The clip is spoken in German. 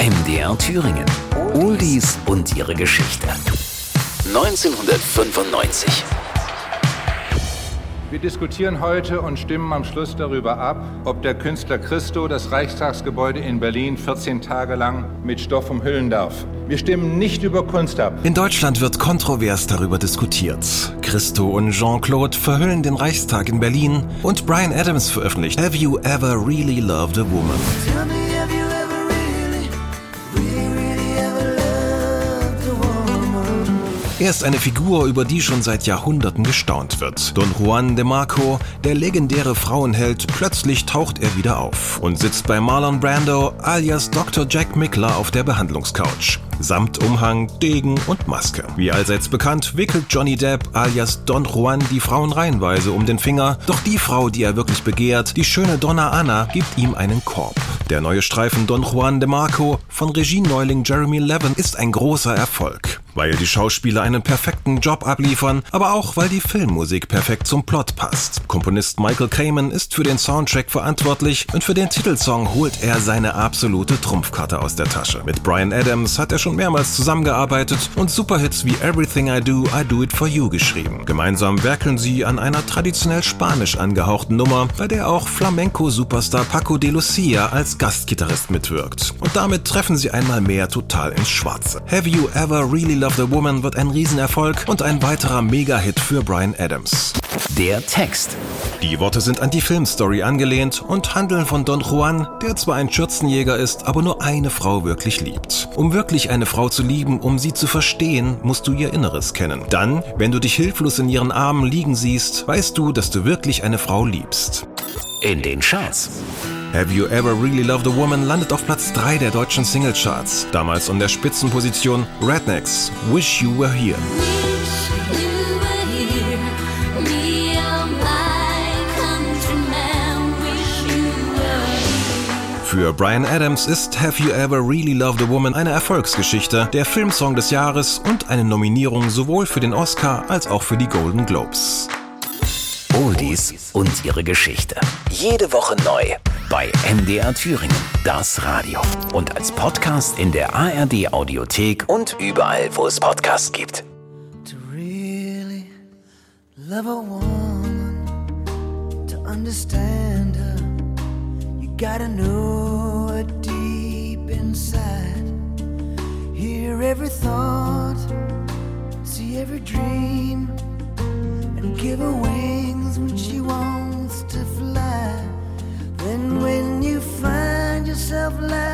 MDR Thüringen. Oldies und ihre Geschichte. 1995. Wir diskutieren heute und stimmen am Schluss darüber ab, ob der Künstler Christo das Reichstagsgebäude in Berlin 14 Tage lang mit Stoff umhüllen darf. Wir stimmen nicht über Kunst ab. In Deutschland wird kontrovers darüber diskutiert. Christo und Jean-Claude verhüllen den Reichstag in Berlin und Brian Adams veröffentlicht Have You Ever Really Loved a Woman? Er ist eine Figur, über die schon seit Jahrhunderten gestaunt wird. Don Juan de Marco, der legendäre Frauenheld, plötzlich taucht er wieder auf und sitzt bei Marlon Brando alias Dr. Jack Mickler auf der Behandlungscouch. Samt Umhang, Degen und Maske. Wie allseits bekannt, wickelt Johnny Depp alias Don Juan die Frauen reihenweise um den Finger. Doch die Frau, die er wirklich begehrt, die schöne Donna Anna, gibt ihm einen Korb. Der neue Streifen Don Juan de Marco von Regieneuling Jeremy Levin ist ein großer Erfolg. Weil die Schauspieler einen perfekten Job abliefern, aber auch weil die Filmmusik perfekt zum Plot passt. Komponist Michael Kamen ist für den Soundtrack verantwortlich und für den Titelsong holt er seine absolute Trumpfkarte aus der Tasche. Mit Brian Adams hat er schon mehrmals zusammengearbeitet und Superhits wie Everything I Do, I Do It For You geschrieben. Gemeinsam werkeln sie an einer traditionell spanisch angehauchten Nummer, bei der auch Flamenco-Superstar Paco de Lucia als Gastgitarrist mitwirkt. Und damit treffen sie einmal mehr total ins Schwarze. Have You Ever Really Loved a Woman wird ein Riesenerfolg und ein weiterer Mega-Hit für Brian Adams. Der Text. Die Worte sind an die Filmstory angelehnt und handeln von Don Juan, der zwar ein Schürzenjäger ist, aber nur eine Frau wirklich liebt. Um wirklich eine Frau zu lieben, um sie zu verstehen, musst du ihr Inneres kennen. Dann, wenn du dich hilflos in ihren Armen liegen siehst, weißt du, dass du wirklich eine Frau liebst. In den Charts. Have You Ever Really Loved a Woman landet auf Platz 3 der deutschen Singlecharts. Damals an der Spitzenposition Rednecks, Wish You Were Here. Für Brian Adams ist Have You Ever Really Loved a Woman eine Erfolgsgeschichte, der Filmsong des Jahres und eine Nominierung sowohl für den Oscar als auch für die Golden Globes. Oldies und ihre Geschichte. Jede Woche neu bei MDR Thüringen, das Radio. Und als Podcast in der ARD Audiothek und überall, wo es Podcasts gibt. To really love a woman, to understand her, you gotta know her deep inside. Hear every thought, see every dream, and give her wings when she wants to